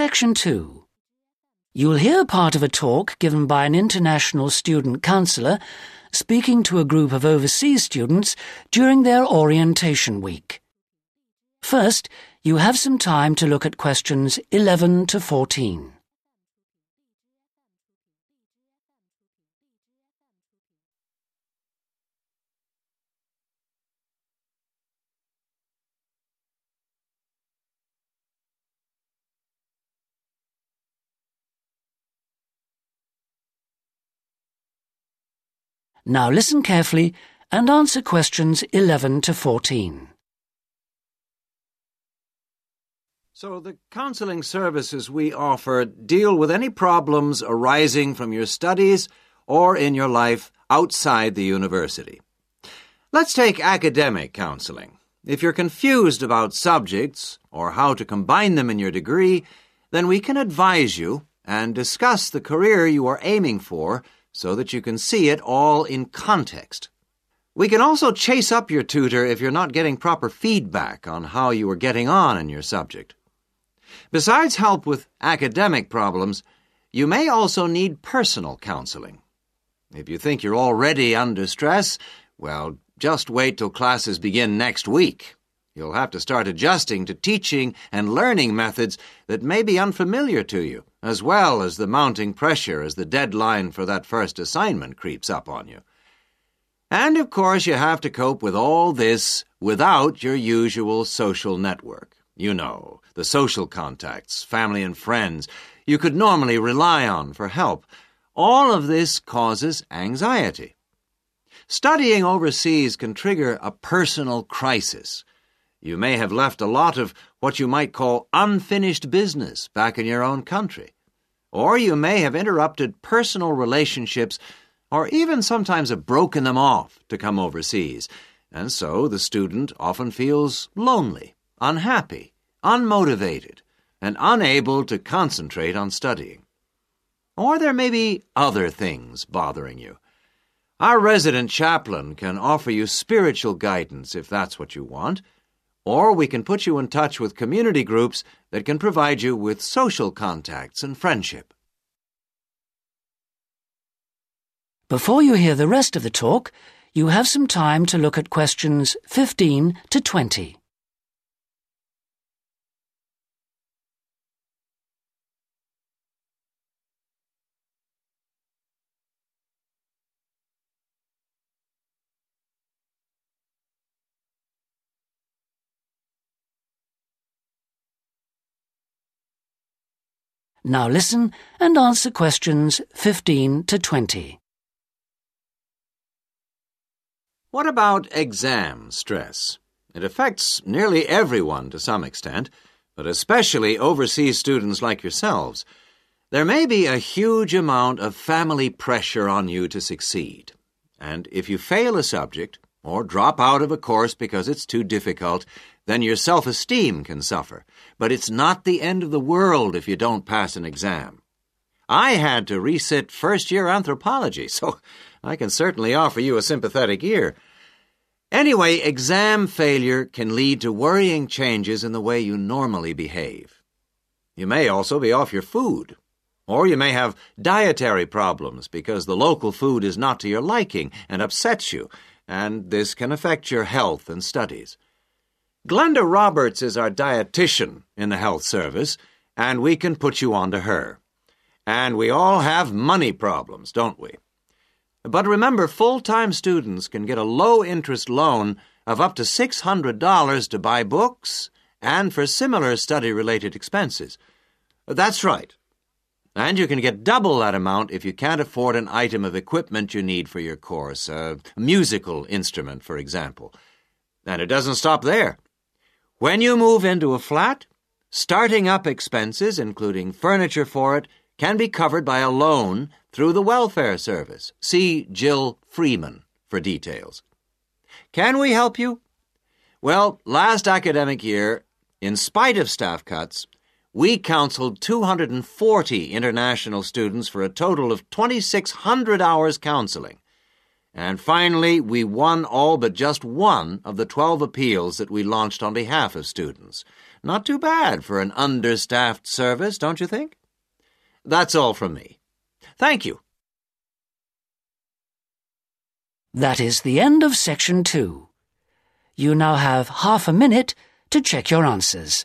Section 2. You'll hear part of a talk given by an international student counsellor speaking to a group of overseas students during their orientation week. First, you have some time to look at questions 11 to 14. Now listen carefully and answer questions 11 to 14. So, the counseling services we offer deal with any problems arising from your studies or in your life outside the university. Let's take academic counseling. If you're confused about subjects or how to combine them in your degree, then we can advise you and discuss the career you are aiming for so that you can see it all in context. We can also chase up your tutor if you're not getting proper feedback on how you are getting on in your subject. Besides help with academic problems, you may also need personal counseling. If you think you're already under stress, well, just wait till classes begin next week. You'll have to start adjusting to teaching and learning methods that may be unfamiliar to you, as well as the mounting pressure as the deadline for that first assignment creeps up on you. And of course, you have to cope with all this without your usual social network. You know, the social contacts, family and friends you could normally rely on for help. All of this causes anxiety. Studying overseas can trigger a personal crisis you may have left a lot of what you might call unfinished business back in your own country. Or you may have interrupted personal relationships or even sometimes have broken them off to come overseas. And so the student often feels lonely, unhappy, unmotivated, and unable to concentrate on studying. Or there may be other things bothering you. Our resident chaplain can offer you spiritual guidance if that's what you want or we can put you in touch with community groups that can provide you with social contacts and friendship. Before you hear the rest of the talk, you have some time to look at questions 15 to 20. Now listen and answer questions 15 to 20. What about exam stress? It affects nearly everyone to some extent, but especially overseas students like yourselves. There may be a huge amount of family pressure on you to succeed. And if you fail a subject, or drop out of a course because it's too difficult, then your self esteem can suffer. But it's not the end of the world if you don't pass an exam. I had to resit first year anthropology, so I can certainly offer you a sympathetic ear. Anyway, exam failure can lead to worrying changes in the way you normally behave. You may also be off your food, or you may have dietary problems because the local food is not to your liking and upsets you, and this can affect your health and studies. Glenda Roberts is our dietitian in the health service, and we can put you on to her. And we all have money problems, don't we? But remember, full time students can get a low interest loan of up to $600 to buy books and for similar study related expenses. That's right. And you can get double that amount if you can't afford an item of equipment you need for your course, a musical instrument, for example. And it doesn't stop there. When you move into a flat, starting up expenses, including furniture for it, can be covered by a loan through the welfare service. See Jill Freeman for details. Can we help you? Well, last academic year, in spite of staff cuts, we counseled 240 international students for a total of 2,600 hours counseling. And finally, we won all but just one of the 12 appeals that we launched on behalf of students. Not too bad for an understaffed service, don't you think? That's all from me. Thank you. That is the end of section two. You now have half a minute to check your answers.